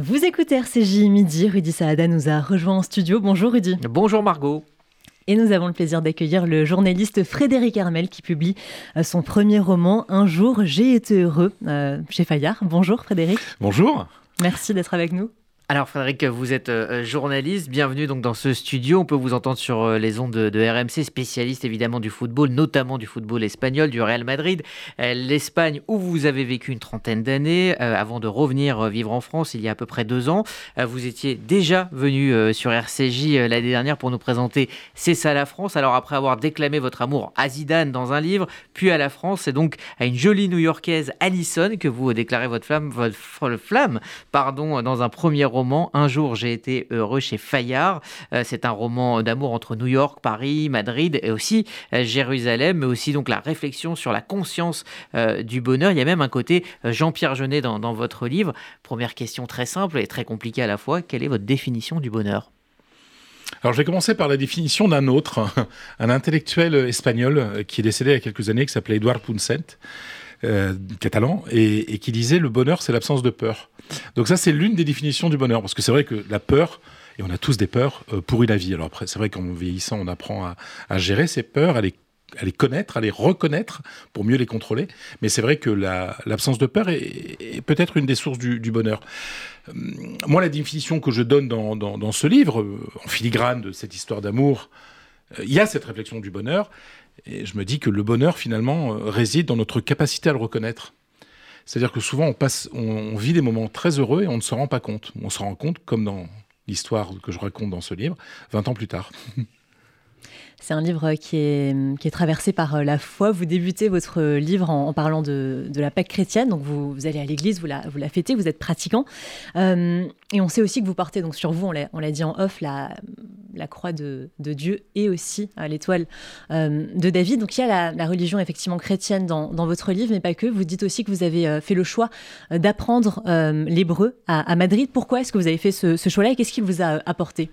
Vous écoutez RCJ Midi, Rudy Saada nous a rejoint en studio. Bonjour Rudy. Bonjour Margot. Et nous avons le plaisir d'accueillir le journaliste Frédéric Hermel qui publie euh, son premier roman Un jour j'ai été heureux euh, chez Fayard. Bonjour Frédéric. Bonjour. Merci d'être avec nous. Alors Frédéric, vous êtes euh, journaliste, bienvenue donc dans ce studio. On peut vous entendre sur euh, les ondes de, RMC, spécialiste évidemment du football, notamment du football espagnol, du Real Madrid, euh, l'Espagne où vous avez vécu une trentaine d'années avant de revenir vivre en France il y a à peu près deux ans. vous étiez déjà venu sur RCJ l'année dernière pour nous présenter C'est ça la France. Alors après avoir déclamé votre amour à Zidane dans un livre, puis à la France, c'est donc à une jolie New-Yorkaise Allison que vous déclarez votre flamme, votre flamme, pardon, dans un premier un jour, j'ai été heureux chez Fayard. Euh, c'est un roman d'amour entre New York, Paris, Madrid et aussi euh, Jérusalem, mais aussi donc la réflexion sur la conscience euh, du bonheur. Il y a même un côté Jean-Pierre Jeunet dans, votre livre. Première question très simple et très compliquée à la fois. Quelle est votre définition du bonheur? Alors je vais commencer par la définition d'un autre, un intellectuel espagnol qui est décédé il y a quelques années, qui s'appelait Edouard Punset, euh, catalan, et, qui disait le bonheur, c'est l'absence de peur. Donc ça, c'est l'une des définitions du bonheur, parce que c'est vrai que la peur, et on a tous des peurs, euh, pourrit la vie. Alors après, c'est vrai qu'en vieillissant, on apprend à, gérer ces peurs, à les connaître, à les reconnaître pour mieux les contrôler. Mais c'est vrai que l'absence de peur est, peut-être une des sources du, bonheur. Euh, moi, la définition que je donne dans, dans, ce livre, en filigrane de cette histoire d'amour, il y a cette réflexion du bonheur, et je me dis que le bonheur, finalement, euh, réside dans notre capacité à le reconnaître. C'est-à-dire que souvent, on, passe, on, vit des moments très heureux et on ne se rend pas compte. On se rend compte, comme dans l'histoire que je raconte dans ce livre, 20 ans plus tard. C'est un livre qui est, traversé par euh, la foi. Vous débutez votre livre en, parlant de, la Pâque chrétienne. Donc, vous, allez à l'église, vous la, fêtez, vous êtes pratiquant. Euh, et on sait aussi que vous portez donc sur vous, on l'a dit en off, la, croix de, Dieu et aussi euh, l'étoile de David. Donc, il y a la, religion effectivement chrétienne dans, dans, votre livre, mais pas que. Vous dites aussi que vous avez fait le choix d'apprendre l'hébreu à, Madrid. Pourquoi est-ce que vous avez fait ce, ce choix-là et qu'est-ce qu'il vous a apporté?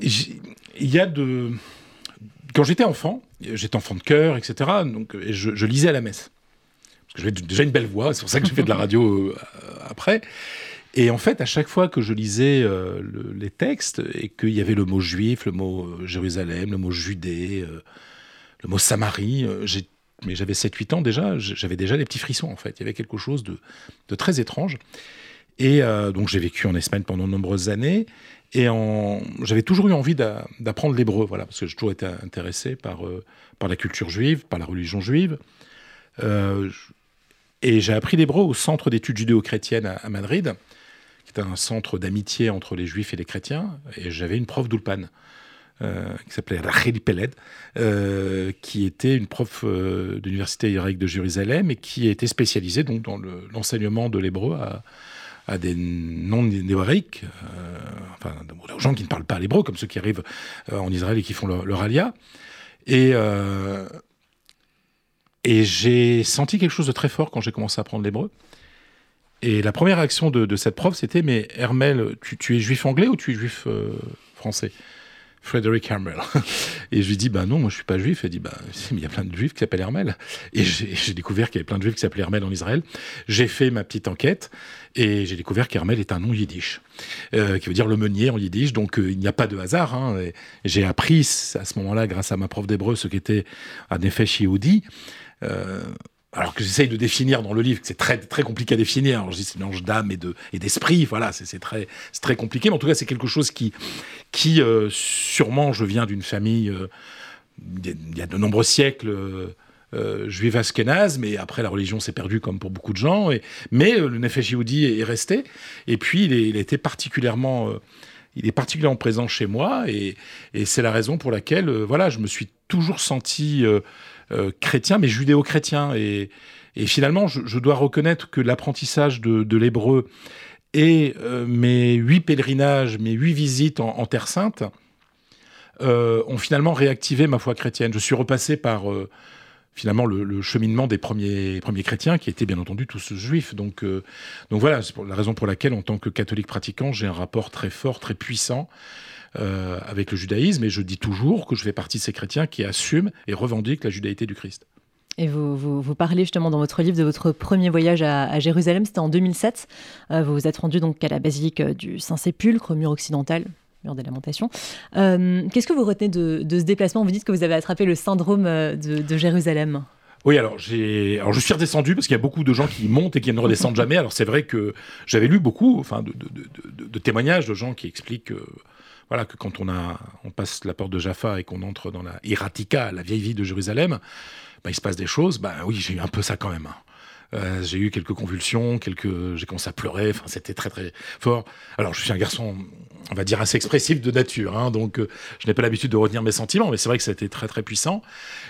Il y a de quand j'étais enfant, j'étais enfant de cœur, etc., donc je, lisais à la messe. Parce que j'avais déjà une belle voix, c'est pour ça que j'ai fait de la radio euh, après. Et en fait, à chaque fois que je lisais euh, les textes et qu'il y avait le mot juif, le mot euh, Jérusalem, le mot Judée, le mot Samarie, mais j'avais 7-8 ans déjà, j'avais déjà des petits frissons en fait. Il y avait quelque chose de très étrange. Et donc j'ai vécu en Espagne pendant de nombreuses années. Et j'avais toujours eu envie d'apprendre l'hébreu, voilà, parce que j'ai toujours été intéressé par, euh, la culture juive, par la religion juive. Euh, et j'ai appris l'hébreu au Centre d'études judéo-chrétiennes à, Madrid, qui est un centre d'amitié entre les juifs et les chrétiens. Et j'avais une prof d'Ulpan. Euh, qui s'appelait Rachel Peled, qui était une prof de l'université hébraïque de Jérusalem et qui était spécialisée donc dans l'enseignement de l'hébreu à, à des non-hébraïques, euh, enfin, aux gens qui ne parlent pas l'hébreu, comme ceux qui arrivent euh, en Israël et qui font leur. Et, euh, et j'ai senti quelque chose de très fort quand j'ai commencé à apprendre l'hébreu. Et la première réaction de, cette prof, c'était Mais Hermel, tu, es juif anglais ou tu es juif français? Frederick Hermel. Et je lui dis, bah non, moi je suis pas juif. Elle dit, bah mais il y a plein de juifs qui s'appellent Hermel. Et j'ai découvert qu'il y avait plein de juifs qui s'appelaient Hermel en Israël. J'ai fait ma petite enquête et j'ai découvert qu'Hermel est un nom yiddish, euh, qui veut dire le meunier en yiddish. Donc euh, il n'y a pas de hasard. Hein. J'ai appris à ce moment-là, grâce à ma prof d'hébreu, ce qu'était un effet Yehudi. Euh, alors que j'essaye de définir dans le livre, c'est très, très compliqué à définir. Alors je dis c'est mélange d'âme et, de, et d'esprit, voilà, c'est, très, c'est très compliqué. Mais en tout cas, c'est quelque chose qui, qui euh, sûrement, je viens d'une famille, euh, il y a de nombreux siècles, euh, juive askénaze, mais après la religion s'est perdue comme pour beaucoup de gens. Et, mais le Nefesh Yehoudi est, resté. Et puis, il, est, été particulièrement il est particulièrement présent chez moi et, et c'est la raison pour laquelle voilà je me suis toujours senti euh, chrétien, mais judéo-chrétien. Et, finalement, je, dois reconnaître que l'apprentissage de, l'hébreu et euh, mes huit pèlerinages, mes huit visites en, Terre Sainte euh, ont finalement réactivé ma foi chrétienne. Je suis repassé par finalement le, cheminement des premiers, premiers chrétiens, qui étaient bien entendu tous juifs. Donc, donc voilà, c'est la raison pour laquelle, en tant que catholique pratiquant, j'ai un rapport très fort, très puissant euh, avec le judaïsme, et je dis toujours que je fais partie de ces chrétiens qui assument et revendiquent la judaïté du Christ. Et vous, vous, parlez justement dans votre livre de votre premier voyage à, Jérusalem, c'était en 2007. vous vous êtes rendu donc à la basilique du Saint-Sépulcre, mur occidental, des lamentations. Qu'est-ce que vous retenez de, ce déplacement? Vous dites que vous avez attrapé le syndrome de Jérusalem. Oui, alors alors je suis redescendu parce qu'il y a beaucoup de gens qui montent et qui ne redescendent jamais. Alors c'est vrai que j'avais lu beaucoup, enfin, de, témoignages de gens qui expliquent que, voilà, que quand on a, on passe la porte de Jaffa et qu'on entre dans la Hiratika, la vieille ville de Jérusalem, bah, il se passe des choses. Ben oui, j'ai eu un peu ça quand même. Euh, j'ai eu quelques convulsions, quelques, j'ai commencé à pleurer. Enfin, c'était très très fort. Alors, je suis un garçon, on va dire assez expressif de nature, hein, donc euh, je n'ai pas l'habitude de retenir mes sentiments, mais c'est vrai que ça a été très très puissant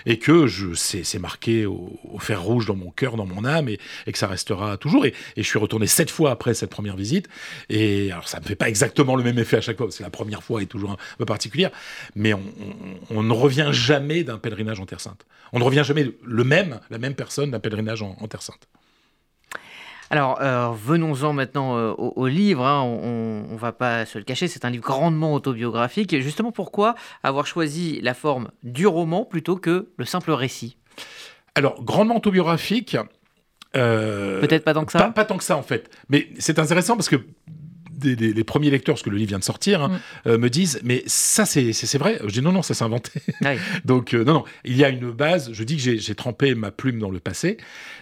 et que je, c'est, marqué au, fer rouge dans mon cœur, dans mon âme, et, que ça restera toujours. Et, je suis retourné sept fois après cette première visite. Et alors, ça me fait pas exactement le même effet à chaque fois. C'est la première fois est toujours un peu particulière, mais on, ne revient jamais d'un pèlerinage en Terre Sainte. On ne revient jamais le même, la même personne d'un pèlerinage en Terre Sainte. Alors, euh, venons-en maintenant euh, au, livre. Hein. On ne va pas se le cacher, c'est un livre grandement autobiographique. Et justement, pourquoi avoir choisi la forme du roman plutôt que le simple récit? Alors, grandement autobiographique. Euh, Peut-être pas tant que ça? Pas, pas, tant que ça, en fait. Mais c'est intéressant parce que les premiers lecteurs, parce que le livre vient de sortir, hein, mm. euh, me disent Mais ça, c'est vrai Je dis Non, non, ça s'est inventé. Donc, euh, non, non, il y a une base. Je dis que j'ai trempé ma plume dans le passé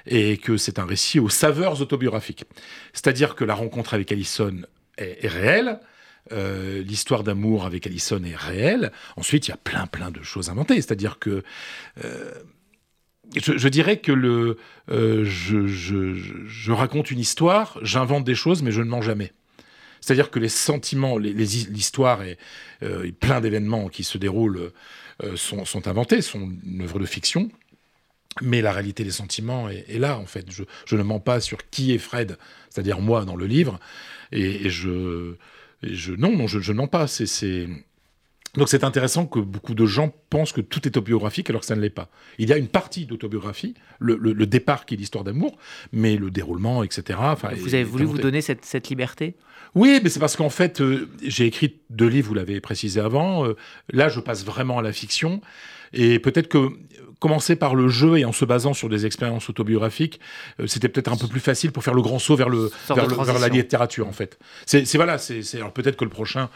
et que c'est un récit aux saveurs autobiographiques. C'est-à-dire que la rencontre avec Allison est, réelle. Euh, l'histoire d'amour avec Allison est réelle. Ensuite, il y a plein, plein de choses inventées. C'est-à-dire que je, dirais que le, je, je, raconte une histoire, j'invente des choses, mais je ne mens jamais. C'est-à-dire que les sentiments, l'histoire et euh, plein d'événements qui se déroulent euh, sont, inventés, sont une œuvre de fiction. Mais la réalité des sentiments est, là, en fait. Je, ne mens pas sur qui est Fred, c'est-à-dire moi dans le livre. Et, je, je, non, non, je, ne mens pas. C'est donc c'est intéressant que beaucoup de gens pensent que tout est autobiographique alors que ça ne l'est pas. Il y a une partie d'autobiographie, le, départ qui est l'histoire d'amour, mais le déroulement, etc. vous avez voulu vous donner cette liberté? Oui, mais c'est parce qu'en fait, euh, j'ai écrit deux livres, vous l'avez précisé avant. Euh, là, je passe vraiment à la fiction. Et peut-être que commencer par le jeu et en se basant sur des expériences autobiographiques, euh, c'était peut-être un peu plus facile pour faire le grand saut vers, le, vers, la littérature, en fait. C'est voilà, c'est alors peut-être que le prochain,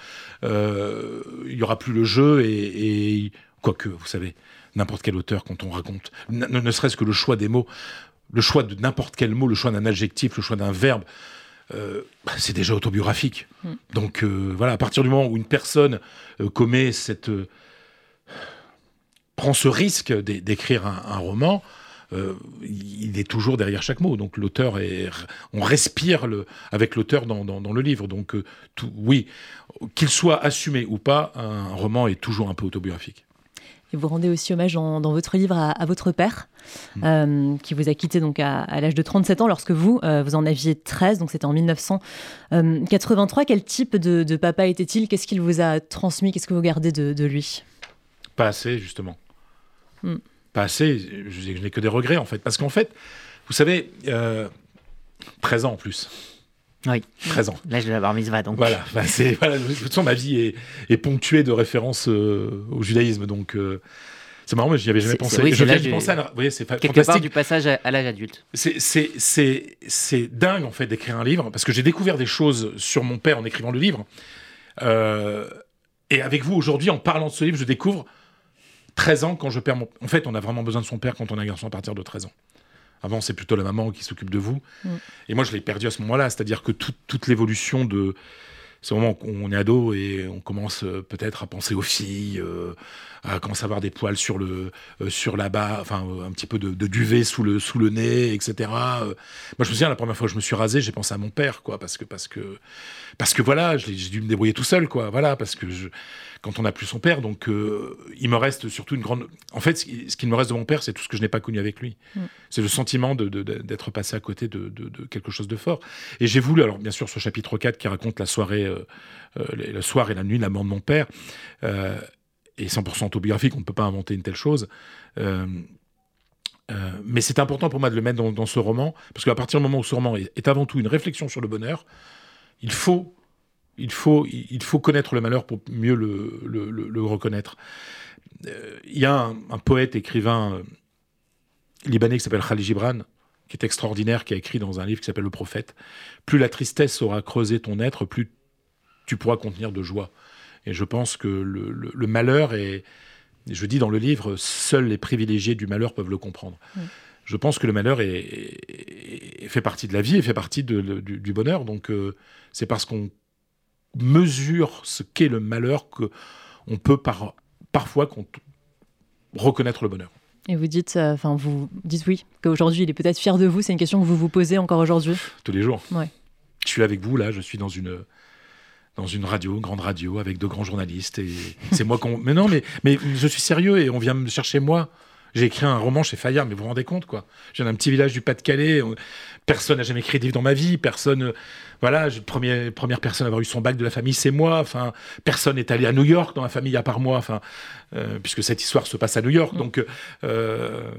il y aura plus le jeu et, et quoique, vous savez, n'importe quel auteur, quand on raconte, ne serait-ce que le choix des mots, le choix de n'importe quel mot, le choix d'un adjectif, le choix d'un verbe, euh, bah, c'est déjà autobiographique. Mm. Donc euh, voilà, à partir du moment où une personne euh, commet cette prend ce risque d'écrire un, roman, il est toujours derrière chaque mot. Donc l'auteur est, on respire le, avec l'auteur dans, le livre. Donc tout, oui, qu'il soit assumé ou pas, un roman est toujours un peu autobiographique. Et vous rendez aussi hommage dans, votre livre à, votre père, mm. euh, qui vous a quitté donc à, l'âge de 37 ans lorsque vous, euh, vous en aviez 13, donc c'était en 1983. Quel type de, papa était-il? Qu'est-ce qu'il vous a transmis? Qu'est-ce que vous gardez de, lui? Pas assez, justement. Mm. Pas assez. Je, n'ai que des regrets, en fait. Parce qu'en fait, vous savez, euh, 13 ans en plus. Oui. 13 ans. L'âge de la bar mitzvah, donc. Voilà. Bah, c'est, voilà. De toute façon, ma vie est, ponctuée de références euh, au judaïsme. Donc, euh, c'est marrant, mais j'y avais jamais pensé. Oui, je viens penser. À... C'est Quelque part du passage à, l'âge adulte. C'est, c'est, c'est, dingue, en fait, d'écrire un livre, parce que j'ai découvert des choses sur mon père en écrivant le livre. Euh, et avec vous, aujourd'hui, en parlant de ce livre, je découvre 13 ans quand je perds mon... En fait, on a vraiment besoin de son père quand on a un garçon à partir de 13 ans. Avant, c'est plutôt la maman qui s'occupe de vous. Mm. Et moi, je l'ai perdu à ce moment-là. C'est-à-dire que toute l'évolution de. C'est au moment qu'on est ado et on commence euh, peut-être à penser aux filles, euh, à commencer à avoir des poils sur le euh, sur la bas, enfin un petit peu de, duvet sous le sous le nez, etc. moi, je me souviens la première fois que je me suis rasé, j'ai pensé à mon père, quoi, parce que parce que parce que voilà, j'ai dû me débrouiller tout seul, quoi, voilà, parce que je, quand on n'a plus son père. Donc, euh, il me reste surtout une grande. En fait, ce qu'il me reste de mon père, c'est tout ce que je n'ai pas connu avec lui. Mm. C'est le sentiment d'être passé à côté de, quelque chose de fort. Et j'ai voulu, alors bien sûr, ce chapitre 4 qui raconte la soirée, euh, euh, le soir et la nuit, la mort de mon père, et 100% autobiographique, on ne peut pas inventer une telle chose. mais c'est important pour moi de le mettre dans, ce roman, parce qu'à partir du moment où ce roman est avant tout une réflexion sur le bonheur, il faut il faut, il faut connaître le malheur pour mieux le, le, reconnaître. Euh, il y a un, poète, écrivain, Libanais qui s'appelle Khalid Gibran, qui est extraordinaire, qui a écrit dans un livre qui s'appelle Le Prophète. Plus la tristesse aura creusé ton être, plus tu pourras contenir de joie. Et je pense que le, malheur est, je dis dans le livre, seuls les privilégiés du malheur peuvent le comprendre. Je pense que le malheur est, fait partie de la vie et fait partie du, bonheur. Donc euh, c'est parce qu'on mesure ce qu'est le malheur que on peut par, parfois reconnaître le bonheur. Et vous dites, euh, enfin, vous dites oui, qu'aujourd'hui, il est peut-être fier de vous. C'est une question que vous vous posez encore aujourd'hui Tous les jours. Ouais. Je suis avec vous, là, je suis dans une, dans une radio, une grande radio, avec de grands journalistes. Et c'est moi qu'on. Mais non, mais, mais je suis sérieux et on vient me chercher moi. J'ai écrit un roman chez Fayard, mais vous vous rendez compte, quoi. Viens d'un petit village du Pas-de-Calais. Personne n'a jamais écrit des livres dans ma vie. Personne. Euh, voilà, première, première personne à avoir eu son bac de la famille, c'est moi. Enfin, personne n'est allé à New York dans la famille à part moi. Enfin, euh, puisque cette histoire se passe à New York. Mm. Donc, euh,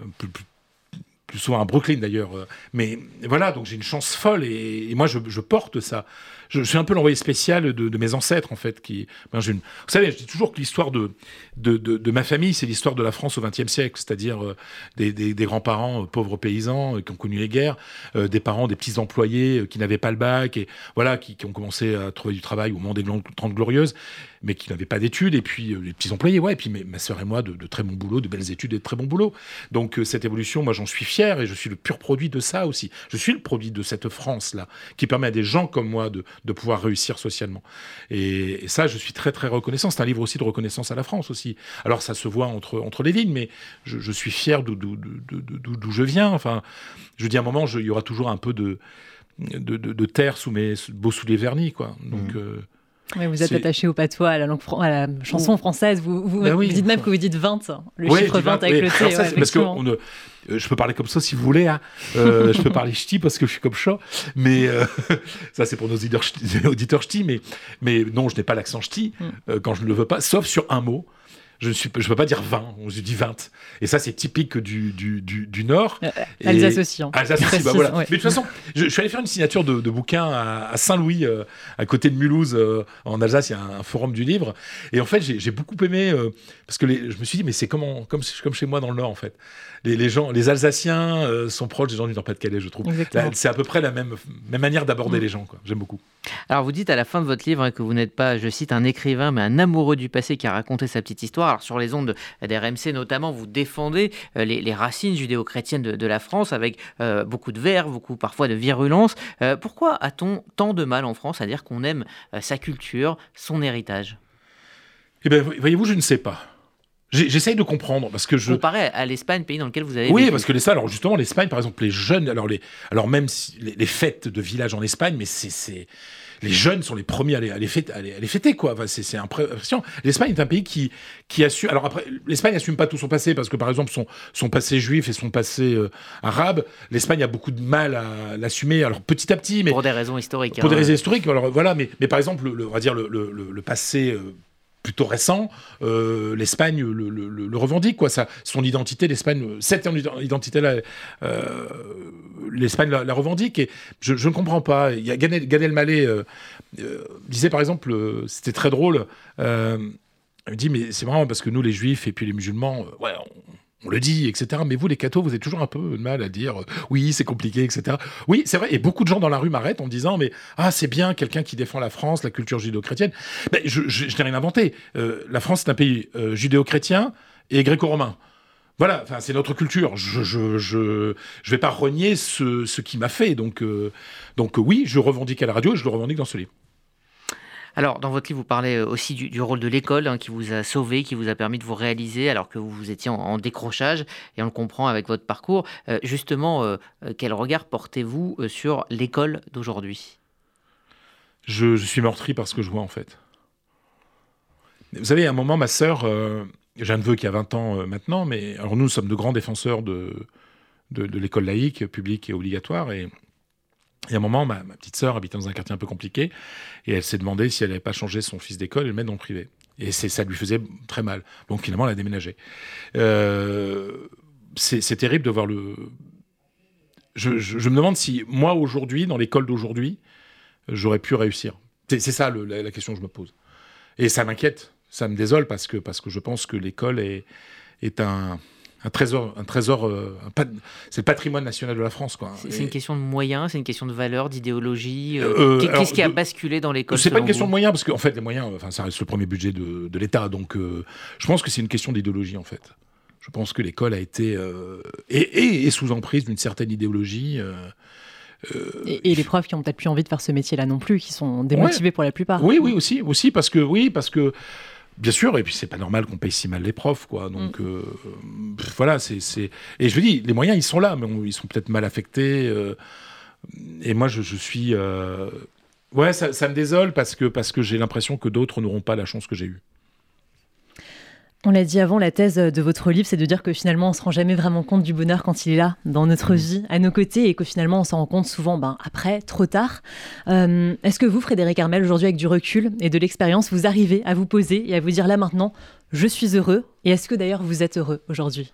plus, souvent à Brooklyn d'ailleurs. Mais voilà, donc j'ai une chance folle et, moi je, je, porte ça je, suis un peu l'envoyé spécial de, mes ancêtres, en fait. Qui, ben, une... Vous savez, je dis toujours que l'histoire de, de, de, ma famille, c'est l'histoire de la France au XXe siècle, c'est-à-dire euh, des, des, grands-parents euh, pauvres paysans euh, qui ont connu les guerres, des parents, des petits employés qui n'avaient pas le bac, et voilà, qui, ont commencé à trouver du travail au moment des Trente Glorieuses, mais qui n'avaient pas d'études, et puis les petits employés, ouais, et puis ma sœur et moi, de, très bons boulots, de belles études et de très bons boulots. Donc cette évolution, moi j'en suis fier, et je suis le pur produit de ça aussi. Je suis le produit de cette France-là, qui permet à des gens comme moi de, de pouvoir réussir socialement. Et, ça, je suis très très reconnaissant. C'est un livre aussi de reconnaissance à la France aussi. Alors ça se voit entre, entre les lignes, mais je, suis fier d'où je viens. Enfin, je dis à un moment, il y aura toujours un peu de, de, terre sous mes beaux souliers vernis, quoi. Donc mmh. euh, vous êtes attaché au patois, à la, langue à la chanson française. Vous, vous, ben dites même que vous dites 20, le chiffre 20, avec le T. parce que on, euh, je peux parler comme ça si vous voulez. Hein. Euh, je peux parler ch'ti parce que je suis comme chat. Mais euh, ça, c'est pour nos auditeurs ch'ti. Mais, mais non, je n'ai pas l'accent ch'ti mm. quand je ne le veux pas, sauf sur un mot je ne je peux pas dire 20, je dis 20. Et ça, c'est typique du, du, du, Nord. Euh, Alsace aussi. Hein. Alsace aussi, bah voilà. Mais de toute façon, je, suis allé faire une signature de, de bouquin à, Saint-Louis, euh, à côté de Mulhouse, euh, en Alsace, il y a un, forum du livre. Et en fait, j'ai beaucoup aimé, parce que les, je me suis dit, mais c'est comme, comme, comme chez moi dans le Nord, en fait les, gens, les Alsaciens euh, sont proches des gens du Nord-Pas-de-Calais, je trouve. C'est à peu près la même, même manière d'aborder mm. les gens. J'aime beaucoup. Alors, vous dites à la fin de votre livre hein, que vous n'êtes pas, je cite, un écrivain, mais un amoureux du passé qui a raconté sa petite histoire. Alors, sur les ondes d'RMC notamment, vous défendez euh, les, racines judéo-chrétiennes de, la France avec euh, beaucoup de verve, beaucoup parfois de virulence. pourquoi a-t-on tant de mal en France à dire qu'on aime sa culture, son héritage? Eh bien, voyez-vous, je ne sais pas. J'essaye de comprendre parce que je. Comparé à l'Espagne, pays dans lequel vous avez. Oui, parce que les alors justement, l'Espagne, par exemple, les jeunes, alors les, alors même si, les, fêtes de village en Espagne, mais c'est, les jeunes sont les premiers à les, à les, fêter, à les, fêter, quoi. Enfin, c'est, impressionnant. L'Espagne est un pays qui, qui assume. Alors après, l'Espagne assume pas tout son passé parce que par exemple son, son passé juif et son passé euh, arabe, l'Espagne a beaucoup de mal à l'assumer. Alors petit à petit, mais pour des raisons historiques. Pour des hein. raisons historiques. Alors voilà, mais, mais par exemple, le, on va dire le, le, le passé. Euh, plutôt récent, euh, l'Espagne le, revendique, quoi. Ça, son identité, l'Espagne, cette identité-là, euh, l'Espagne la, revendique. Et je, ne comprends pas. Il y a euh, disait par exemple, c'était très drôle. il dit mais c'est marrant parce que nous les Juifs et puis les musulmans, ouais, on le dit, etc. Mais vous, les cathos, vous êtes toujours un peu mal à dire euh, oui, c'est compliqué, etc. Oui, c'est vrai. Et beaucoup de gens dans la rue m'arrêtent en me disant mais ah, c'est bien quelqu'un qui défend la France, la culture judéo-chrétienne. Mais je, n'ai rien inventé. Euh, la France, c'est un pays euh, judéo-chrétien et gréco-romain. Voilà, enfin, c'est notre culture. Je je, je, je, vais pas renier ce, ce qui m'a fait. Donc, donc oui, je revendique à la radio et je le revendique dans ce livre. Alors, dans votre livre, vous parlez euh, aussi du, rôle de l'école hein, qui vous a sauvé, qui vous a permis de vous réaliser alors que vous, étiez en, décrochage, et on le comprend avec votre parcours. Euh, justement, euh, quel regard portez-vous sur l'école d'aujourd'hui? Je, suis meurtri par ce que je vois, en fait. Vous savez, à un moment, ma sœur, j'ai un neveu qui a 20 ans maintenant, mais alors nous sommes de grands défenseurs de, l'école laïque, publique et obligatoire, il y a un moment, ma, petite sœur habitait dans un quartier un peu compliqué et elle s'est demandé si elle n'avait pas changé son fils d'école et le mettre dans le privé. Et ça lui faisait très mal. Donc finalement, elle a déménagé. Euh, c'est terrible de voir le. Je, me demande si moi aujourd'hui, dans l'école d'aujourd'hui, j'aurais pu réussir. C'est ça la, question que je me pose. Et ça m'inquiète, ça me désole parce que, parce que je pense que l'école est, est un un trésor, un trésor, c'est le patrimoine national de la France, quoi. C'est une question de moyens, c'est une question de valeur, d'idéologie. Qu'est-ce qui a basculé dans l'école C'est pas une question de moyens, parce qu'en fait, les moyens, enfin, ça reste le premier budget de, de l'État, donc je pense que c'est une question d'idéologie, en fait. Je pense que l'école a été et, et, sous emprise d'une certaine idéologie. Euh, et, les profs qui ont peut-être plus envie de faire ce métier-là non plus, qui sont démotivés pour la plupart. Oui, oui, aussi, aussi parce que oui, parce que bien sûr, et puis c'est pas normal qu'on paye si mal les profs, quoi. Donc mm. euh, voilà, c'est et je veux dis, les moyens ils sont là, mais ils sont peut-être mal affectés. Euh, et moi, je, suis ouais, ça, ça, me désole parce que parce que j'ai l'impression que d'autres n'auront pas la chance que j'ai eue. On l'a dit avant, la thèse de votre livre, c'est de dire que finalement, on ne se rend jamais vraiment compte du bonheur quand il est là, dans notre mmh. vie, à nos côtés, et que finalement, on s'en rend compte souvent ben, après, trop tard. Euh, est-ce que vous, Frédéric Armel, aujourd'hui, avec du recul et de l'expérience, vous arrivez à vous poser et à vous dire là maintenant, je suis heureux Et est-ce que d'ailleurs, vous êtes heureux aujourd'hui?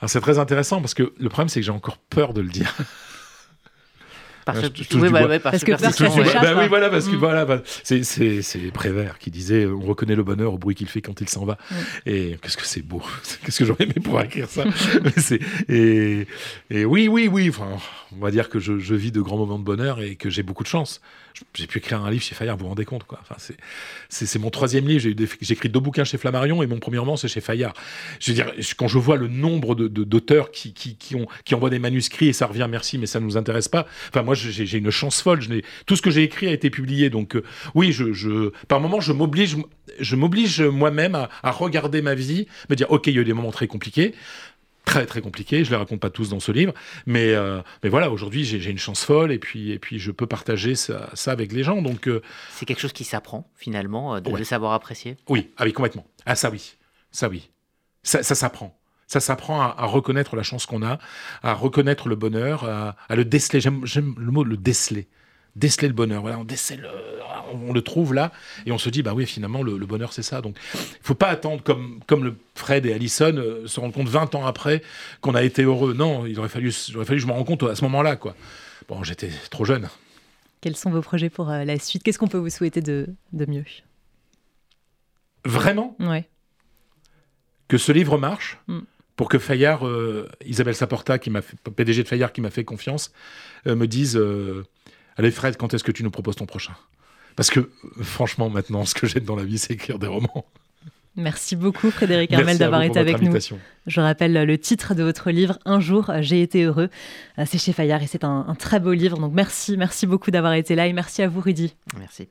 Alors c'est très intéressant parce que le problème c'est que j'ai encore peur de le dire. Parce, que, parce, que, bah, oui, voilà, parce que mm. voilà, c'est Prévert qui disait on reconnaît le bonheur au bruit qu'il fait quand il s'en va. Mm. Et qu'est-ce que c'est beau, qu'est-ce que j'aurais aimé pouvoir écrire ça. et, et, oui, oui, oui. Enfin, on va dire que je, je, vis de grands moments de bonheur et que j'ai beaucoup de chance j'ai pu écrire un livre chez Fayard, vous vous rendez compte quoi. Enfin, c'est mon troisième livre. J'ai écrit deux bouquins chez Flammarion et mon premier roman c'est chez Fayard. Je veux dire, quand je vois le nombre d'auteurs de, qui, qui, qui, ont, qui envoient des manuscrits et ça revient merci, mais ça ne nous intéresse pas. Enfin, moi j'ai une chance folle. Je tout ce que j'ai écrit a été publié. Donc euh, oui, je, je, par moment je m'oblige, je m'oblige moi-même à, à, regarder ma vie, me dire ok, il y a eu des moments très compliqués très très compliqué. Je les raconte pas tous dans ce livre, mais euh, mais voilà, aujourd'hui j'ai une chance folle et puis et puis je peux partager ça, avec les gens. Donc euh, c'est quelque chose qui s'apprend finalement de, savoir apprécier. Oui, ah oui complètement. Ah ça oui, ça oui, ça, ça s'apprend. Ça s'apprend à, reconnaître la chance qu'on a, à reconnaître le bonheur, à, à le déceler. J'aime le mot le déceler déceler le bonheur. Voilà, on décèle, on le trouve là, et on se dit, bah oui, finalement, le, bonheur, c'est ça. Donc, il faut pas attendre, comme, comme le Fred et Allison, euh, se rendre compte 20 ans après qu'on a été heureux. Non, il aurait fallu, il aurait fallu que je me rende compte à ce moment-là, quoi. Bon, j'étais trop jeune. Quels sont vos projets pour euh, la suite? Qu'est-ce qu'on peut vous souhaiter de, de mieux? Vraiment? Ouais. Que ce livre marche? Mm. Pour que Fayard, euh, Isabelle Saporta, qui m'a fait, PDG de Fayard, qui m'a fait confiance, me dise Allez Fred, quand est-ce que tu nous proposes ton prochain? Parce que franchement, maintenant, ce que j'aime dans la vie, c'est écrire des romans. Merci beaucoup Frédéric Armel d'avoir été avec nous. Je rappelle le titre de votre livre, Un jour j'ai été heureux. C'est chez Fayard et c'est un, un, très beau livre. Donc merci, merci beaucoup d'avoir été là et merci à vous Rudy. Merci.